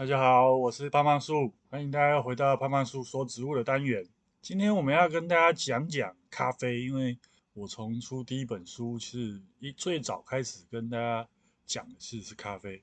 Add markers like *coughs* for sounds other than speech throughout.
大家好，我是胖胖树，欢迎大家回到胖胖树说植物的单元。今天我们要跟大家讲讲咖啡，因为我从出第一本书是一最早开始跟大家讲的是是咖啡。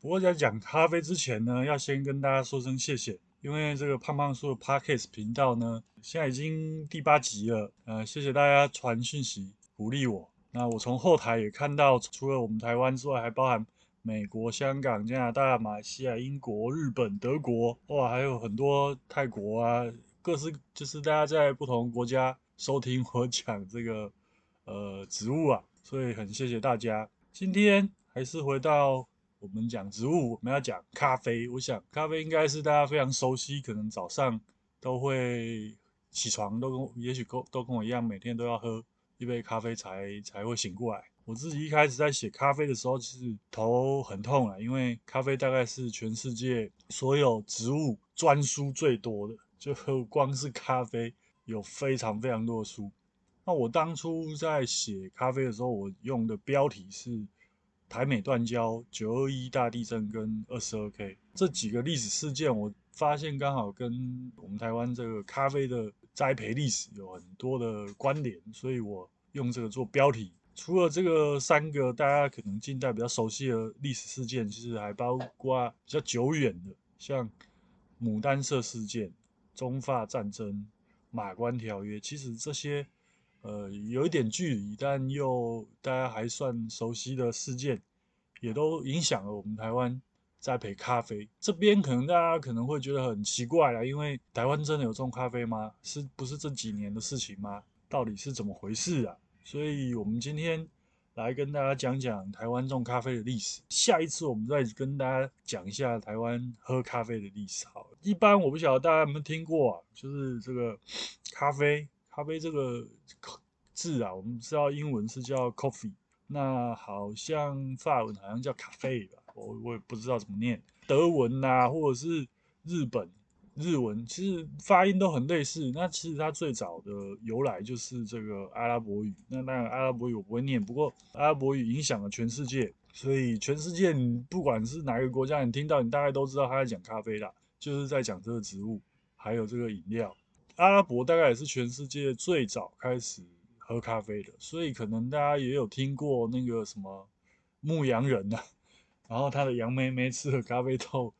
不过在讲咖啡之前呢，要先跟大家说声谢谢，因为这个胖胖树的 Podcast 频道呢，现在已经第八集了。呃，谢谢大家传讯息鼓励我。那我从后台也看到，除了我们台湾之外，还包含。美国、香港、加拿大、马来西亚、英国、日本、德国，哇，还有很多泰国啊，各式就是大家在不同国家收听我讲这个呃植物啊，所以很谢谢大家。今天还是回到我们讲植物，我们要讲咖啡。我想咖啡应该是大家非常熟悉，可能早上都会起床，都跟也许都都跟我一样，每天都要喝一杯咖啡才才会醒过来。我自己一开始在写咖啡的时候，其实头很痛啊，因为咖啡大概是全世界所有植物专书最多的，就 *laughs* 光是咖啡有非常非常多的书。那我当初在写咖啡的时候，我用的标题是台美断交、九二一大地震跟二十二 K 这几个历史事件，我发现刚好跟我们台湾这个咖啡的栽培历史有很多的关联，所以我用这个做标题。除了这个三个大家可能近代比较熟悉的历史事件，其实还包括比较久远的，像牡丹社事件、中法战争、马关条约。其实这些呃有一点距离，但又大家还算熟悉的事件，也都影响了我们台湾栽培咖啡。这边可能大家可能会觉得很奇怪啦，因为台湾真的有种咖啡吗？是不是这几年的事情吗？到底是怎么回事啊？所以，我们今天来跟大家讲讲台湾种咖啡的历史。下一次，我们再跟大家讲一下台湾喝咖啡的历史。好，一般我不晓得大家有没有听过啊，就是这个 *coughs* 咖啡，咖啡这个字啊，我们知道英文是叫 coffee，那好像法文好像叫咖啡吧，我我也不知道怎么念。德文啊，或者是日本。日文其实发音都很类似，那其实它最早的由来就是这个阿拉伯语。那当然阿拉伯语我不会念，不过阿拉伯语影响了全世界，所以全世界你不管是哪个国家，你听到你大概都知道他在讲咖啡啦，就是在讲这个植物，还有这个饮料。阿拉伯大概也是全世界最早开始喝咖啡的，所以可能大家也有听过那个什么牧羊人呐、然后他的羊妹妹吃了咖啡豆。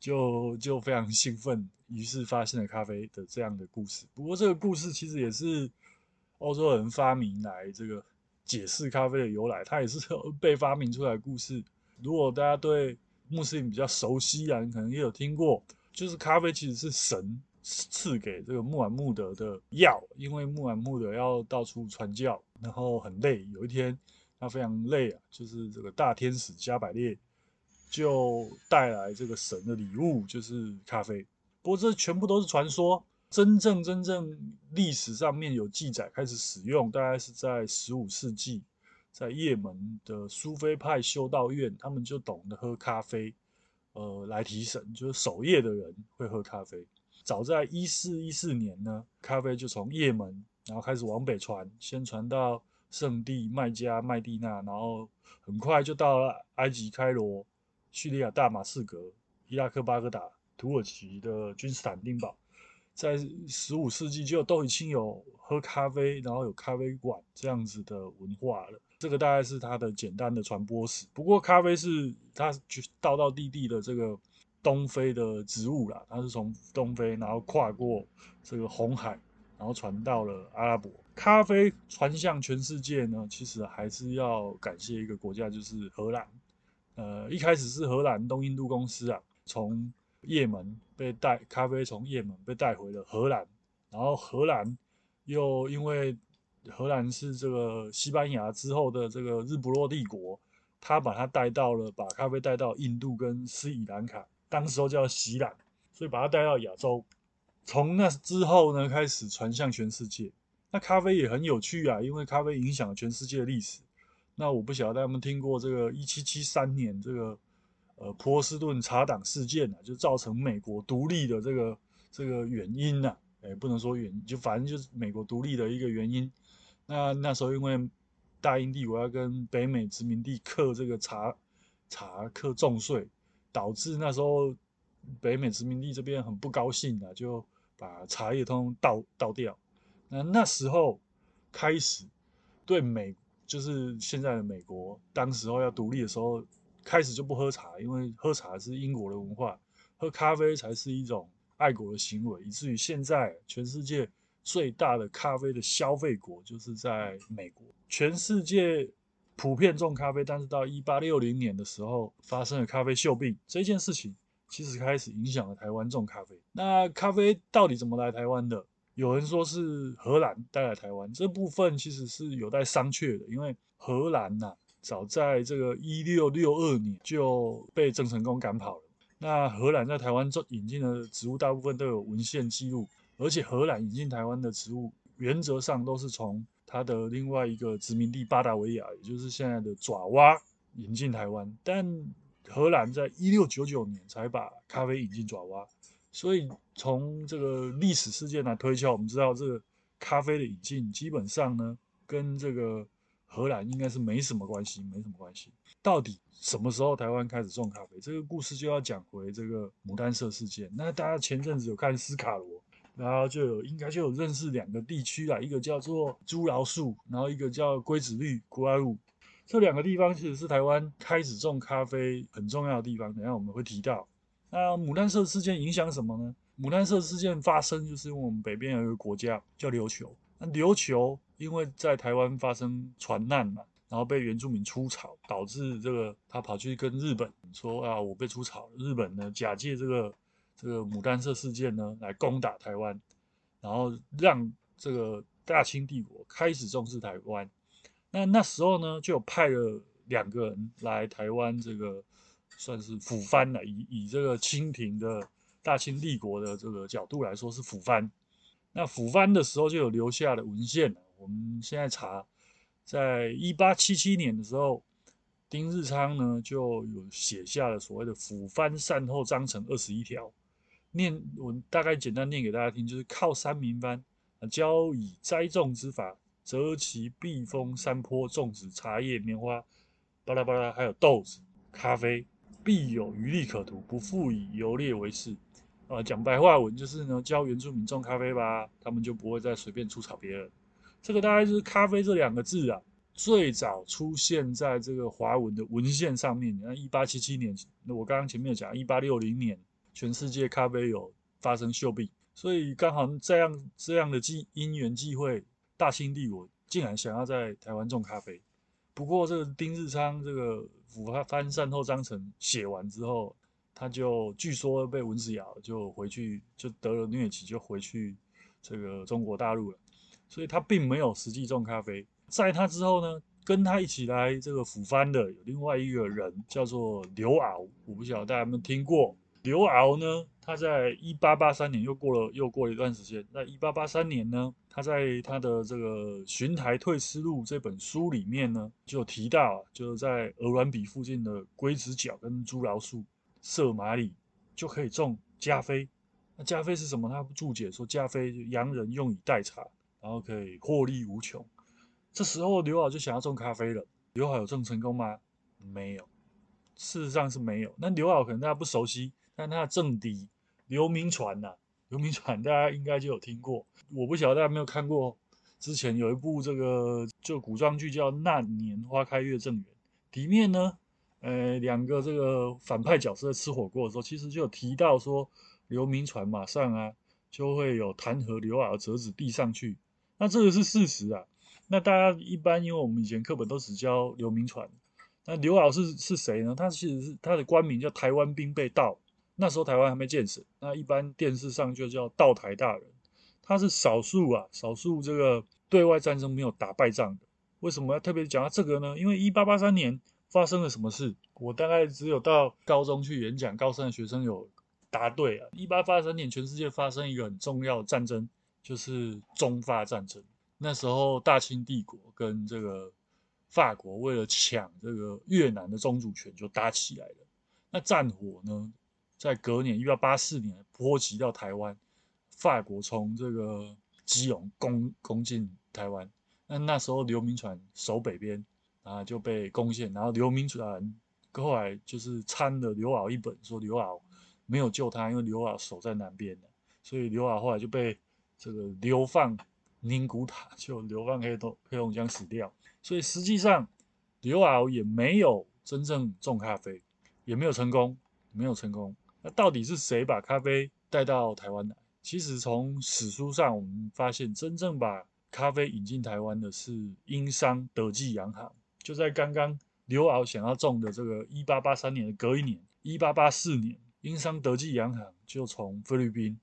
就就非常兴奋，于是发现了咖啡的这样的故事。不过这个故事其实也是欧洲人发明来这个解释咖啡的由来，它也是 *laughs* 被发明出来的故事。如果大家对穆斯林比较熟悉啊，你可能也有听过，就是咖啡其实是神赐给这个穆罕默德的药，因为穆罕默德要到处传教，然后很累，有一天他非常累啊，就是这个大天使加百列。就带来这个神的礼物，就是咖啡。不过这全部都是传说，真正真正历史上面有记载开始使用，大概是在十五世纪，在叶门的苏菲派修道院，他们就懂得喝咖啡，呃，来提神，就是守夜的人会喝咖啡。早在一四一四年呢，咖啡就从叶门，然后开始往北传，先传到圣地麦加、麦地那，然后很快就到了埃及开罗。叙利亚大马士革、伊拉克巴格达、土耳其的君士坦丁堡，在十五世纪就都已经有喝咖啡，然后有咖啡馆这样子的文化了。这个大概是它的简单的传播史。不过，咖啡是它道道地地的这个东非的植物啦，它是从东非，然后跨过这个红海，然后传到了阿拉伯。咖啡传向全世界呢，其实还是要感谢一个国家，就是荷兰。呃，一开始是荷兰东印度公司啊，从叶门被带咖啡从叶门被带回了荷兰，然后荷兰又因为荷兰是这个西班牙之后的这个日不落帝国，他把它带到了，把咖啡带到印度跟斯里兰卡，当时候叫锡兰，所以把它带到亚洲，从那之后呢，开始传向全世界。那咖啡也很有趣啊，因为咖啡影响了全世界的历史。那我不晓得大家有没有听过这个一七七三年这个呃波士顿茶党事件啊，就造成美国独立的这个这个原因呐、啊，哎，不能说原因，就反正就是美国独立的一个原因。那那时候因为大英帝国要跟北美殖民地课这个茶茶课重税，导致那时候北美殖民地这边很不高兴的，就把茶叶通通倒倒掉。那那时候开始对美，就是现在的美国，当时候要独立的时候，开始就不喝茶，因为喝茶是英国的文化，喝咖啡才是一种爱国的行为，以至于现在全世界最大的咖啡的消费国就是在美国，全世界。普遍种咖啡，但是到一八六零年的时候发生了咖啡锈病这件事情，其实开始影响了台湾种咖啡。那咖啡到底怎么来台湾的？有人说是荷兰带来台湾，这部分其实是有待商榷的，因为荷兰呐、啊，早在这个一六六二年就被郑成功赶跑了。那荷兰在台湾种引进的植物，大部分都有文献记录，而且荷兰引进台湾的植物，原则上都是从它的另外一个殖民地巴达维亚，也就是现在的爪哇，引进台湾。但荷兰在一六九九年才把咖啡引进爪哇，所以从这个历史事件来推敲，我们知道这个咖啡的引进基本上呢，跟这个荷兰应该是没什么关系，没什么关系。到底什么时候台湾开始种咖啡？这个故事就要讲回这个牡丹社事件。那大家前阵子有看斯卡罗？然后就有应该就有认识两个地区啦，一个叫做猪蓼树，然后一个叫龟子绿 Guaru，这两个地方其实是台湾开始种咖啡很重要的地方。等下我们会提到。那牡丹社事件影响什么呢？牡丹社事件发生就是因为我们北边有一个国家叫琉球，那琉球因为在台湾发生船难嘛，然后被原住民出草，导致这个他跑去跟日本说啊，我被出草，日本呢假借这个。这个牡丹社事件呢，来攻打台湾，然后让这个大清帝国开始重视台湾。那那时候呢，就有派了两个人来台湾，这个算是抚番了。以以这个清廷的大清帝国的这个角度来说，是抚番。那抚番的时候就有留下的文献。我们现在查，在一八七七年的时候，丁日昌呢就有写下了所谓的抚番善后章程二十一条。念我大概简单念给大家听，就是靠山民番教以栽种之法，择其避风山坡种植茶叶、棉花，巴拉巴拉，还有豆子、咖啡，必有余力可图，不复以游猎为事。啊，讲白话文就是呢，教原住民种咖啡吧，他们就不会再随便出草别人。这个大概就是“咖啡”这两个字啊，最早出现在这个华文的文献上面。你看，一八七七年，那我刚刚前面有讲，一八六零年。全世界咖啡有发生锈病，所以刚好这样这样的机因缘际会，大清帝国竟然想要在台湾种咖啡。不过这个丁日昌这个抚番善后章程写完之后，他就据说被蚊子咬，就回去就得了疟疾，就回去这个中国大陆了。所以他并没有实际种咖啡。在他之后呢，跟他一起来这个抚番的有另外一个人叫做刘敖，我不晓得大家有没有听过。刘敖呢，他在一八八三年又过了又过了一段时间。那一八八三年呢，他在他的这个《寻台退思录》这本书里面呢，就有提到，就是在鹅銮鼻附近的龟子角跟猪蓼树、色马里就可以种加菲。那加菲是什么？他注解说，加菲洋人用以代茶，然后可以获利无穷。这时候刘老就想要种咖啡了。刘老有种成功吗？没有，事实上是没有。那刘老可能大家不熟悉。但他的政敌刘铭传呐，刘铭传大家应该就有听过，我不晓得大家没有看过，之前有一部这个就古装剧叫《那年花开月正圆》，里面呢，呃，两个这个反派角色在吃火锅的时候，其实就有提到说，刘铭传马上啊就会有弹劾刘遨的折子递上去，那这个是事实啊。那大家一般因为我们以前课本都只教刘铭传，那刘老是是谁呢？他其实是他的官名叫台湾兵备道。那时候台湾还没建省，那一般电视上就叫道台大人。他是少数啊，少数这个对外战争没有打败仗的。为什么要特别讲到这个呢？因为一八八三年发生了什么事？我大概只有到高中去演讲，高三的学生有答对啊。一八八三年，全世界发生一个很重要的战争，就是中法战争。那时候大清帝国跟这个法国为了抢这个越南的宗主权，就打起来了。那战火呢？在隔年一八八四年波及到台湾，法国从这个基隆攻攻进台湾。那那时候刘铭传守北边，啊就被攻陷。然后刘铭传后来就是参了刘遨一本，说刘遨，没有救他，因为刘老守在南边，所以刘老后来就被这个流放宁古塔，就流放黑龙黑龙江死掉。所以实际上刘老也没有真正种咖啡，也没有成功，没有成功。那到底是谁把咖啡带到台湾来？其实从史书上我们发现，真正把咖啡引进台湾的是英商德记洋行，就在刚刚刘敖想要种的这个一八八三年的隔一年，一八八四年，英商德记洋行就从菲律宾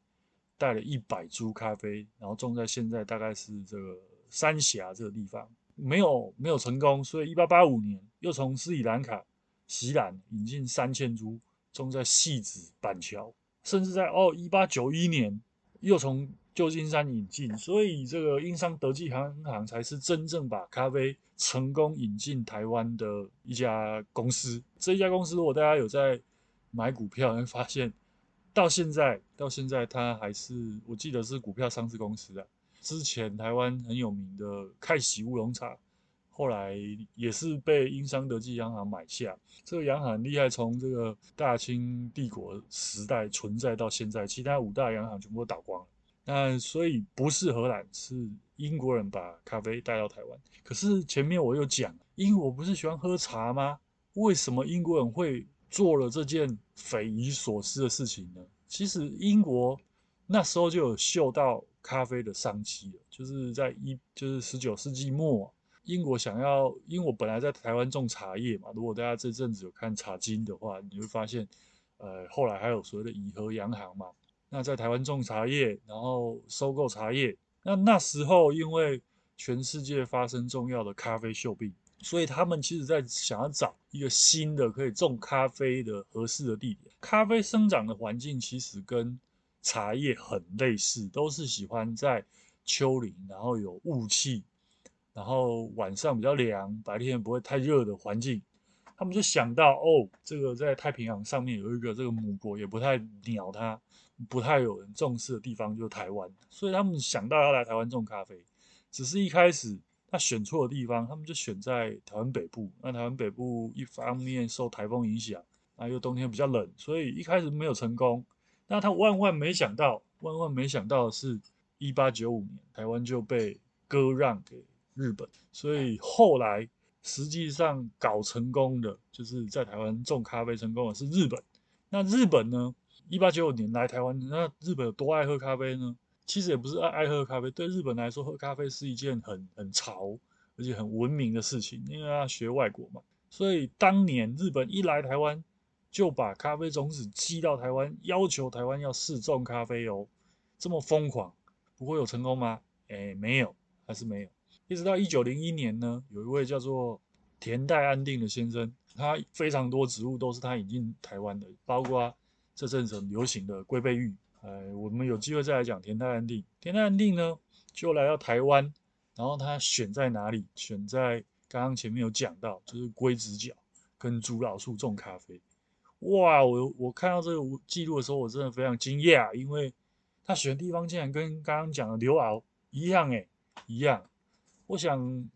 带了一百株咖啡，然后种在现在大概是这个三峡这个地方，没有没有成功，所以一八八五年又从斯里兰卡锡兰引进三千株，种在汐止板桥，甚至在哦一八九一年又从旧金山引进，所以这个英商德记行行才是真正把咖啡成功引进台湾的一家公司。这一家公司，如果大家有在买股票，*laughs* 会发现到现在到现在，它还是我记得是股票上市公司啊。之前台湾很有名的开喜乌龙茶，后来也是被英商德记洋行买下。这个洋行很厉害，从这个大清帝国时代存在到现在，其他五大洋行全部都倒光了。那所以不是荷兰，是英国人把咖啡带到台湾。可是前面我又讲，英国不是喜欢喝茶吗？为什么英国人会做了这件匪夷所思的事情呢？其实英国那时候就有嗅到咖啡的商机了，就是在一就是十九世纪末，英国想要，英国本来在台湾种茶叶嘛。如果大家这阵子有看《茶经》的话，你会发现，呃，后来还有所谓的以和洋行嘛。那在台湾种茶叶，然后收购茶叶。那那时候因为全世界发生重要的咖啡锈病，所以他们其实在想要找一个新的可以种咖啡的合适的地点。咖啡生长的环境其实跟茶叶很类似，都是喜欢在丘陵，然后有雾气，然后晚上比较凉，白天不会太热的环境。他们就想到，哦，这个在太平洋上面有一个这个母国，也不太鸟它。不太有人重视的地方就是台湾，所以他们想到要来台湾种咖啡，只是一开始他选错的地方，他们就选在台湾北部。那台湾北部一方面受台风影响，啊又冬天比较冷，所以一开始没有成功。那他万万没想到，万万没想到的是，一八九五年台湾就被割让给日本，所以后来实际上搞成功的，就是在台湾种咖啡成功的是日本。那日本呢？一八九五年来台湾，那日本有多爱喝咖啡呢？其实也不是爱爱喝咖啡，对日本来说，喝咖啡是一件很很潮而且很文明的事情，因为要学外国嘛。所以当年日本一来台湾，就把咖啡种子寄到台湾，要求台湾要试种咖啡哦。这么疯狂，不会有成功吗？哎，没有，还是没有。一直到一九零一年呢，有一位叫做田代安定的先生，他非常多植物都是他引进台湾的，包括。这阵子流行的龟背芋，哎，我们有机会再来讲田代安定。田代安定呢，就来到台湾，然后他选在哪里？选在刚刚前面有讲到，就是龟子角跟竹老树种咖啡。哇，我我看到这个记录的时候，我真的非常惊讶，因为他选的地方竟然跟刚刚讲的刘迟一样，哎，一样。我想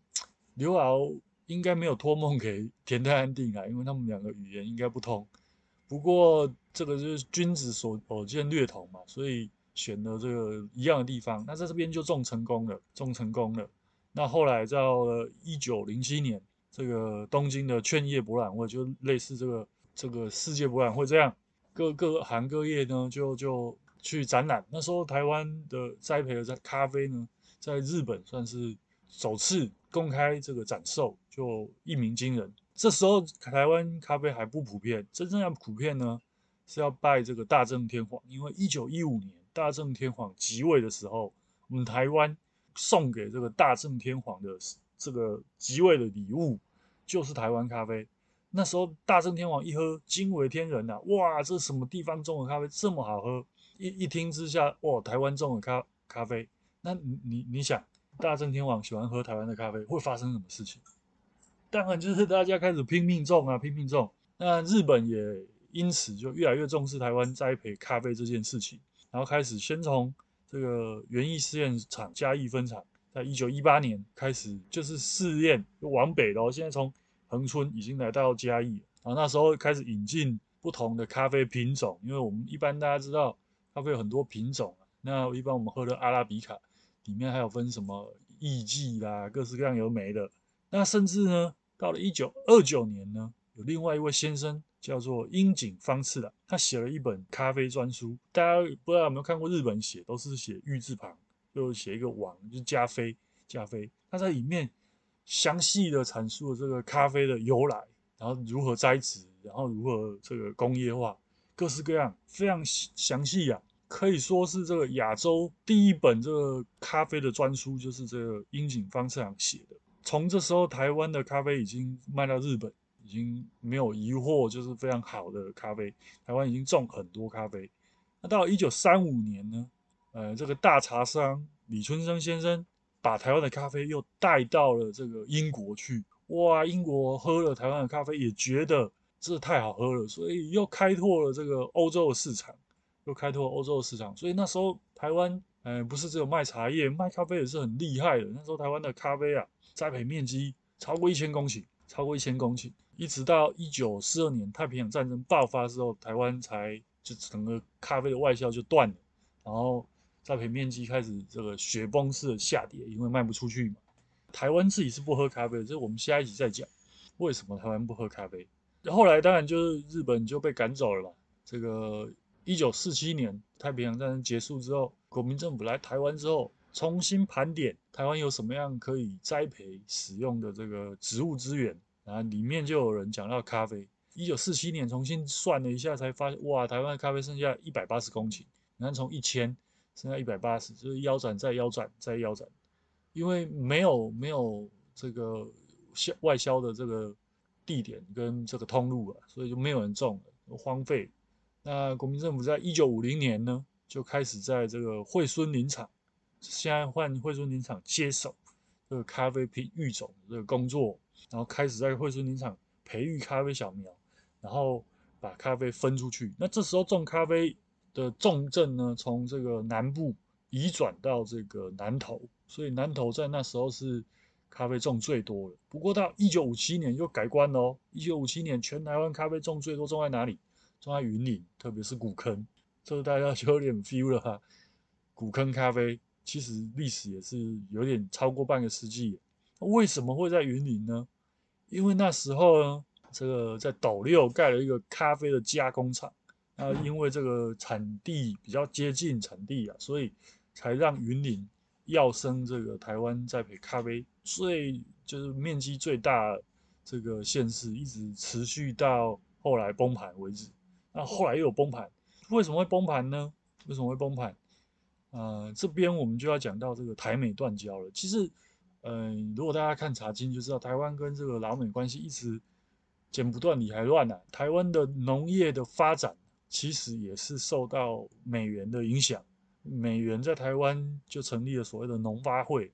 刘敖应该没有托梦给田太安定啊，因为他们两个语言应该不通。不过。这个就是君子所偶见略同嘛，所以选了这个一样的地方。那在这边就种成功了，种成功了。那后来到了一九零七年，这个东京的劝业博览会，就类似这个这个世界博览会这样，各各行各业呢就就去展览。那时候台湾的栽培的在咖啡呢，在日本算是首次公开这个展售，就一鸣惊人。这时候台湾咖啡还不普遍，真正要普遍呢，是要拜这个大正天皇，因为一九一五年大正天皇即位的时候，我们台湾送给这个大正天皇的这个即位的礼物就是台湾咖啡。那时候大正天皇一喝惊为天人呐、哇，这什么地方种的咖啡这么好喝？一一听之下，哇，台湾种的咖咖啡，那你你想，大正天王喜欢喝台湾的咖啡，会发生什么事情？当然就是大家开始拼命种啊，拼命种。那日本也。因此，就越来越重视台湾栽培咖啡这件事情，然后开始先从这个园艺试验场嘉义分厂，在一九一八年开始就是试验，往北喽。现在从恒春已经来到嘉义，然后那时候开始引进不同的咖啡品种，因为我们一般大家知道咖啡有很多品种，那一般我们喝的阿拉比卡里面还有分什么艺妓啦，各式各样有没的。那甚至呢，到了一九二九年呢，有另外一位先生叫做樱井方次郎，他写了一本咖啡专书。大家不知道有没有看过日本写，都是写玉字旁，就写一个王，就是加菲加菲。他在里面详细的阐述了这个咖啡的由来，然后如何栽植。然后如何这个工业化，各式各样，非常详细呀、啊，可以说是这个亚洲第一本这个咖啡的专书，就是这个樱井方次郎写的。从这时候，台湾的咖啡已经卖到日本，已经没有疑惑，就是非常好的咖啡。台湾已经种很多咖啡。那到一九三五年呢，呃，这个大茶商李春生先生把台湾的咖啡又带到了这个英国去。哇，英国喝了台湾的咖啡，也觉得。这太好喝了，所以又开拓了这个欧洲的市场，又开拓欧洲的市场。所以那时候台湾，呃，不是只有卖茶叶，卖咖啡也是很厉害的。那时候台湾的咖啡啊，栽培面积超过一千公顷，超过一千公顷。一直到一九四二年太平洋战争爆发之后，台湾才就整个咖啡的外销就断了，然后栽培面积开始这个雪崩式的下跌，因为卖不出去嘛。台湾自己是不喝咖啡的，这我们下一集再讲，为什么台湾不喝咖啡。后来当然就是日本就被赶走了嘛。这个一九四七年太平洋战争结束之后，国民政府来台湾之后，重新盘点台湾有什么样可以栽培使用的这个植物资源，然后里面就有人讲到咖啡。一九四七年重新算了一下，才发现哇，台湾的咖啡剩下一百八十公顷，你看从一千剩下一百八十，就是腰斩再腰斩再腰斩，因为没有没有这个销外销的这个。地点跟这个通路啊，所以就没有人种了，荒废。那国民政府在一九五零年呢，就开始在这个惠蓀林场，现在换惠蓀林场接手这个咖啡品育种这个工作，然后开始在惠蓀林场培育咖啡小苗，然后把咖啡分出去。那这时候种咖啡的重镇呢，从这个南部移转到这个南投，所以南投在那时候是。咖啡种最多了，不过到一九五七年又改观了哦。一九五七年，全台湾咖啡种最多，种在哪里？种在云林，特别是古坑，这个大家就有点 feel 了哈。古坑咖啡其实历史也是有点超过半个世纪。为什么会在云林呢？因为那时候呢，这个在斗六盖了一个咖啡的加工厂，那因为这个产地比较接近产地啊，所以才让云林。要升这个台湾栽培咖啡最就是面积最大这个县市，一直持续到后来崩盘为止。那后来又有崩盘，为什么会崩盘呢？为什么会崩盘？呃，这边我们就要讲到这个台美断交了。其实，嗯、呃，如果大家看茶经就知道，台湾跟这个老美关系一直剪不断理还乱啊。台湾的农业的发展其实也是受到美元的影响。美元在台湾就成立了所谓的农发会，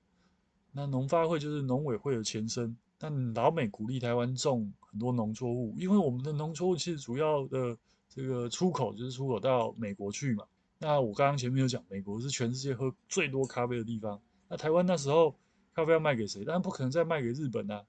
那农发会就是农委会的前身。但老美鼓励台湾种很多农作物，因为我们的农作物其实主要的这个出口就是出口到美国去嘛。那我刚刚前面有讲，美国是全世界喝最多咖啡的地方。那台湾那时候咖啡要卖给谁？当然不可能再卖给日本啊，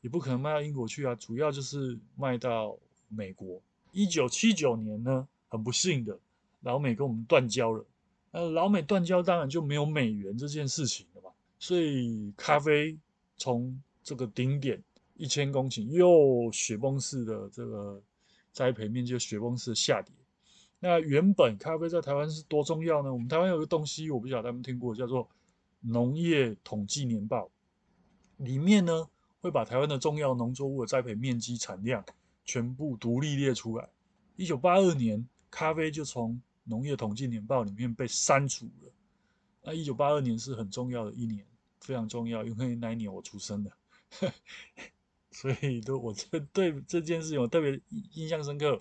也不可能卖到英国去啊，主要就是卖到美国。一九七九年呢，很不幸的，老美跟我们断交了。那，老美断交，当然就没有美元这件事情了嘛。所以咖啡从这个顶点一千公顷又雪崩式的这个栽培面积雪崩式的下跌。那原本咖啡在台湾是多重要呢？我们台湾有个东西，我不晓得他们听过，叫做农业统计年报，里面呢会把台湾的重要农作物的栽培面积、产量全部独立列出来。一九八二年，咖啡就从农业统计年报里面被删除了。那一九八二年是很重要的一年，非常重要，因为那一年我出生了，所以都我这对这件事情我特别印象深刻。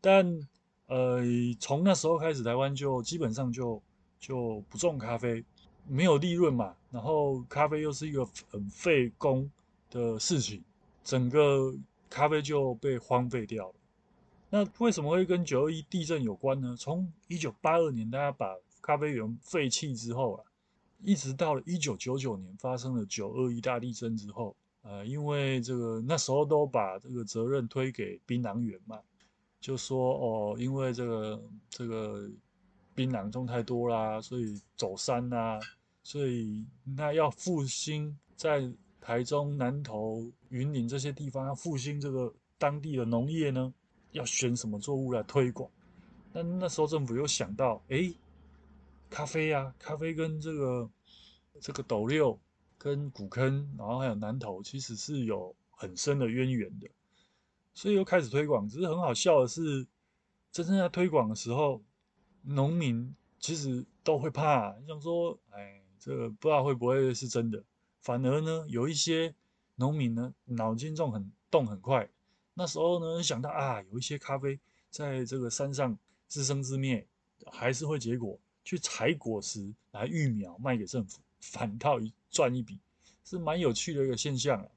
但呃，从那时候开始，台湾就基本上就就不种咖啡，没有利润嘛。然后咖啡又是一个很费工的事情，整个咖啡就被荒废掉了。那为什么会跟九二一地震有关呢？从一九八二年大家把咖啡园废弃之后啊，一直到了一九九九年发生了九二一大地震之后，呃，因为这个那时候都把这个责任推给槟榔园嘛，就说哦，因为这个这个槟榔种太多啦，所以走山啦，所以那要复兴在台中、南投、云林这些地方要复兴这个当地的农业呢，要选什么作物来推广？那那时候政府又想到，哎，咖啡啊，咖啡跟这个这个斗六跟古坑，然后还有南投，其实是有很深的渊源的。所以又开始推广，只是很好笑的是，真正在推广的时候，农民其实都会怕，想说，哎，这个不知道会不会是真的。反而呢，有一些农民呢，脑筋动很动很快，那时候呢想到啊，有一些咖啡在这个山上自生自灭，还是会结果，去采果实来育苗卖给政府，反倒一赚一笔，是蛮有趣的一个现象啊。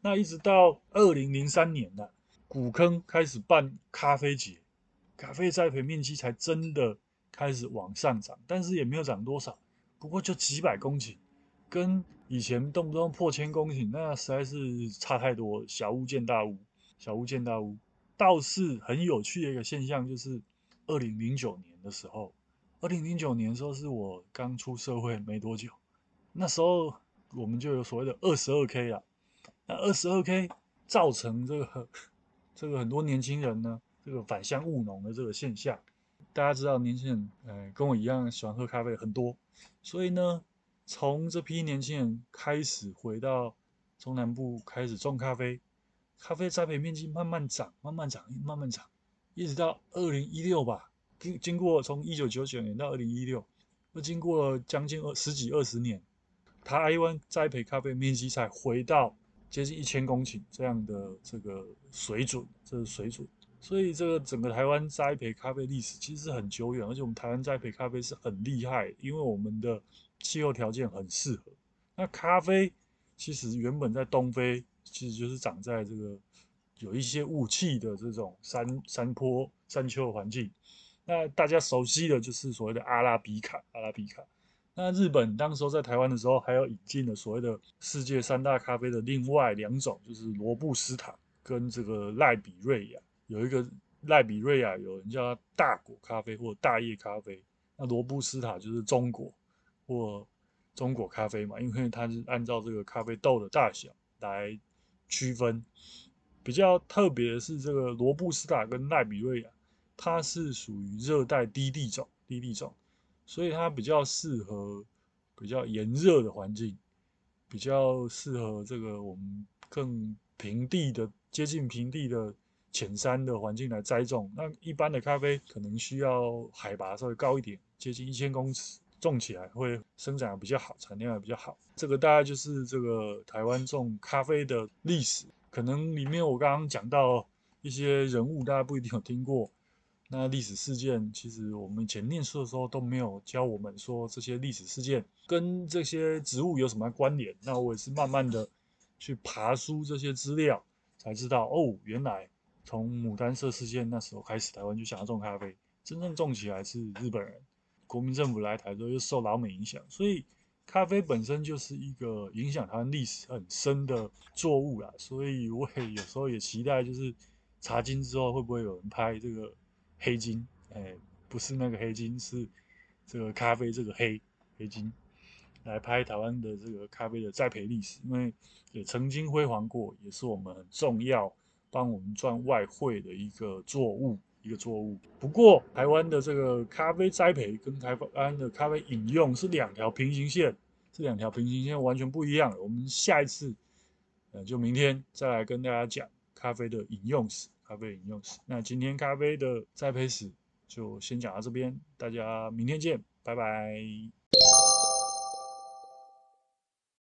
那一直到二零零三年呢。古坑开始办咖啡节，咖啡栽培面积才真的开始往上涨，但是也没有涨多少，不过就几百公顷，跟以前动不动破千公顷，那实在是差太多。小巫见大巫，小巫见大巫。倒是很有趣的一个现象，就是二零零九年的时候，二零零九年的时候是我刚出社会没多久，那时候我们就有所谓的二十二 K 啊，那二十二 K 造成这个。这个很多年轻人呢，这个返乡务农的这个现象，大家知道，年轻人呃跟我一样喜欢喝咖啡很多，所以呢，从这批年轻人开始回到中南部开始种咖啡，咖啡栽培面积慢慢涨，慢慢涨，慢慢涨，一直到二零一六吧，经经过从一九九九年到二零一六，又经过了将近二十几二十年，台湾栽培咖啡面积才回到。接近一千公顷这样的这个水准，这是水准，所以这个整个台湾栽培咖啡历史其实很久远，而且我们台湾栽培咖啡是很厉害，因为我们的气候条件很适合。那咖啡其实原本在东非，其实就是长在这个有一些雾气的这种山山坡山丘环境。那大家熟悉的就是所谓的阿拉比卡，阿拉比卡。那日本当时候在台湾的时候，还有引进了所谓的世界三大咖啡的另外两种，就是罗布斯塔跟这个赖比瑞亚。有一个赖比瑞亚，有人叫它大果咖啡或大叶咖啡。那罗布斯塔就是中果或中果咖啡嘛，因为它是按照这个咖啡豆的大小来区分。比较特别的是，这个罗布斯塔跟赖比瑞亚，它是属于热带低地种，低地种。所以它比较适合比较炎热的环境，比较适合这个我们更平地的、接近平地的浅山的环境来栽种。那一般的咖啡可能需要海拔稍微高一点，接近一千公尺，种起来会生长比较好，产量也比较好。这个大概就是这个台湾种咖啡的历史。可能里面我刚刚讲到一些人物，大家不一定有听过。那历史事件，其实我们以前念书的时候都没有教我们说这些历史事件跟这些植物有什么关联。那我也是慢慢的去爬书这些资料，才知道哦，原来从牡丹社事件那时候开始，台湾就想要种咖啡，真正种起来是日本人，国民政府来台之后又受老美影响，所以咖啡本身就是一个影响台湾历史很深的作物啦。所以我也有时候也期待，就是茶经之后会不会有人拍这个。黑金，哎，不是那个黑金，是这个咖啡这个黑黑金，来拍台湾的这个咖啡的栽培历史，因为也曾经辉煌过，也是我们很重要帮我们赚外汇的一个作物，一个作物。不过台湾的这个咖啡栽培跟台湾的咖啡饮用是两条平行线，这两条平行线完全不一样。我们下一次，呃，就明天再来跟大家讲咖啡的饮用史。咖啡饮用史，那今天咖啡的栽培史就先讲到这边，大家明天见，拜拜。